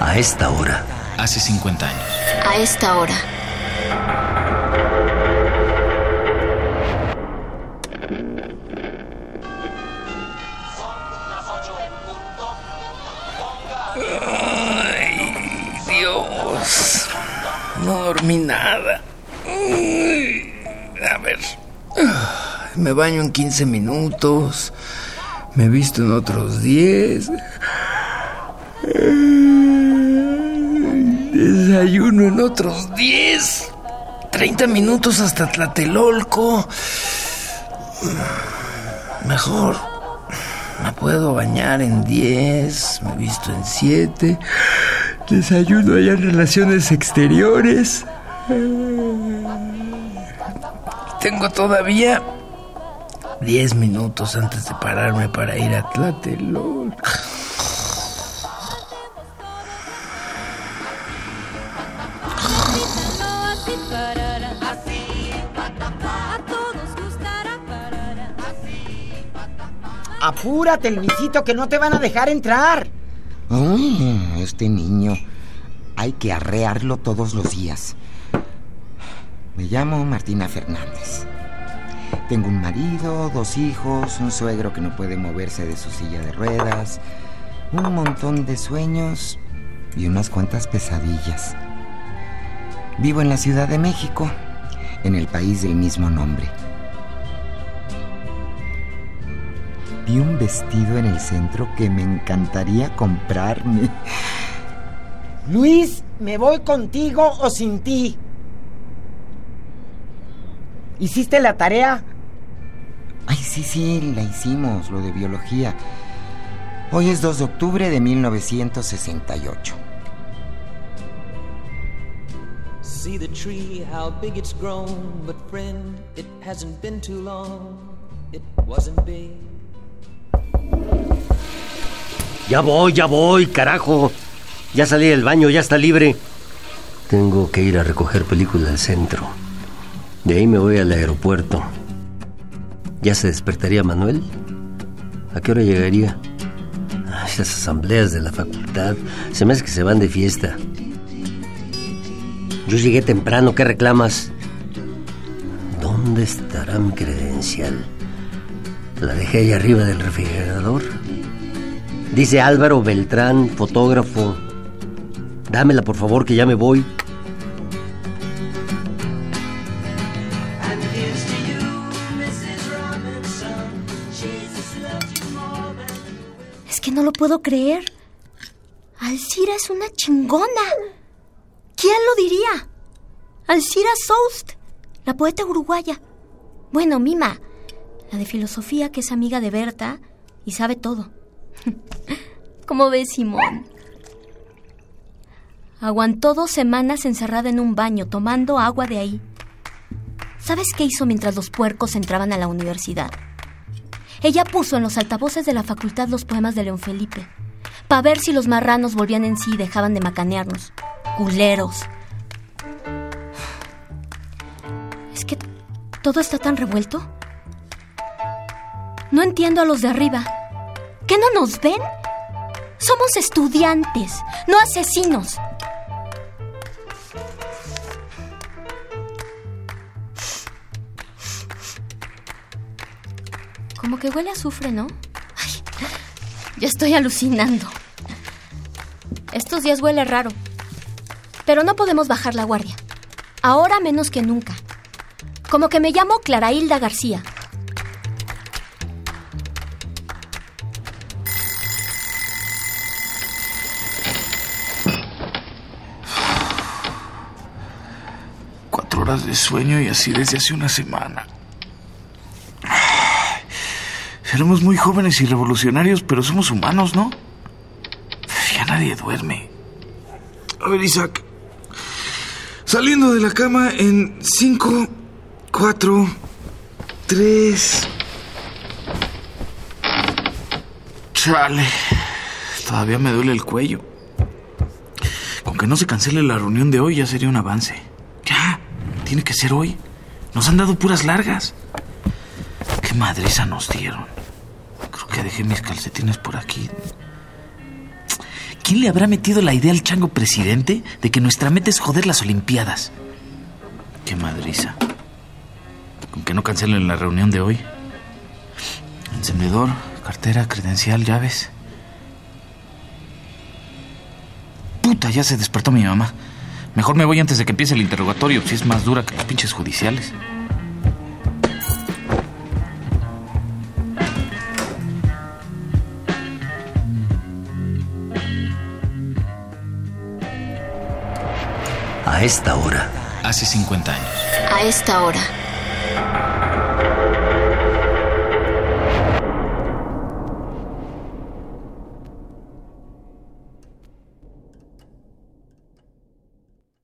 A esta hora. Hace 50 años. A esta hora. Ay, Dios. No dormí nada. A ver. Me baño en 15 minutos. Me visto en otros 10. Desayuno en otros 10. 30 minutos hasta Tlatelolco. Mejor. Me puedo bañar en 10. Me visto en 7. Desayuno allá en relaciones exteriores. Tengo todavía 10 minutos antes de pararme para ir a Tlatelolco. Apúrate, Luisito, que no te van a dejar entrar. Este niño. Hay que arrearlo todos los días. Me llamo Martina Fernández. Tengo un marido, dos hijos, un suegro que no puede moverse de su silla de ruedas, un montón de sueños y unas cuantas pesadillas. Vivo en la Ciudad de México, en el país del mismo nombre. Vi un vestido en el centro que me encantaría comprarme. Luis, ¿me voy contigo o sin ti? ¿Hiciste la tarea? Ay, sí, sí, la hicimos, lo de biología. Hoy es 2 de octubre de 1968. See the tree, how big it's grown. But friend, it hasn't been too long. It wasn't big. Ya voy, ya voy, carajo. Ya salí del baño, ya está libre. Tengo que ir a recoger película del centro. De ahí me voy al aeropuerto. ¿Ya se despertaría Manuel? ¿A qué hora llegaría? Ay, las asambleas de la facultad. Se me hace que se van de fiesta. Yo llegué temprano, ¿qué reclamas? ¿Dónde estará mi credencial? ¿La dejé ahí arriba del refrigerador? Dice Álvaro Beltrán, fotógrafo. Dámela, por favor, que ya me voy. Es que no lo puedo creer. Alcira es una chingona. ¿Quién lo diría? Alcira Soust, la poeta uruguaya. Bueno, Mima, la de filosofía que es amiga de Berta y sabe todo. ¿Cómo ves, Simón? Aguantó dos semanas encerrada en un baño, tomando agua de ahí. ¿Sabes qué hizo mientras los puercos entraban a la universidad? Ella puso en los altavoces de la facultad los poemas de León Felipe, para ver si los marranos volvían en sí y dejaban de macanearnos. Culeros. Es que todo está tan revuelto. No entiendo a los de arriba. ¿Qué no nos ven? Somos estudiantes, no asesinos. Como que huele a azufre, ¿no? Ya estoy alucinando. Estos días huele raro. Pero no podemos bajar la guardia. Ahora menos que nunca. Como que me llamo Clara Hilda García. Horas de sueño y así desde hace una semana. Seremos muy jóvenes y revolucionarios, pero somos humanos, ¿no? Ya nadie duerme. A ver, Isaac. Saliendo de la cama en cinco, cuatro, tres. Chale. Todavía me duele el cuello. Con que no se cancele la reunión de hoy ya sería un avance. Tiene que ser hoy. Nos han dado puras largas. Qué madriza nos dieron. Creo que dejé mis calcetines por aquí. ¿Quién le habrá metido la idea al chango presidente de que nuestra meta es joder las Olimpiadas? Qué madriza. Con que no cancelen la reunión de hoy. Encendedor, cartera, credencial, llaves. Puta, ya se despertó mi mamá. Mejor me voy antes de que empiece el interrogatorio, si es más dura que los pinches judiciales. A esta hora. Hace 50 años. A esta hora.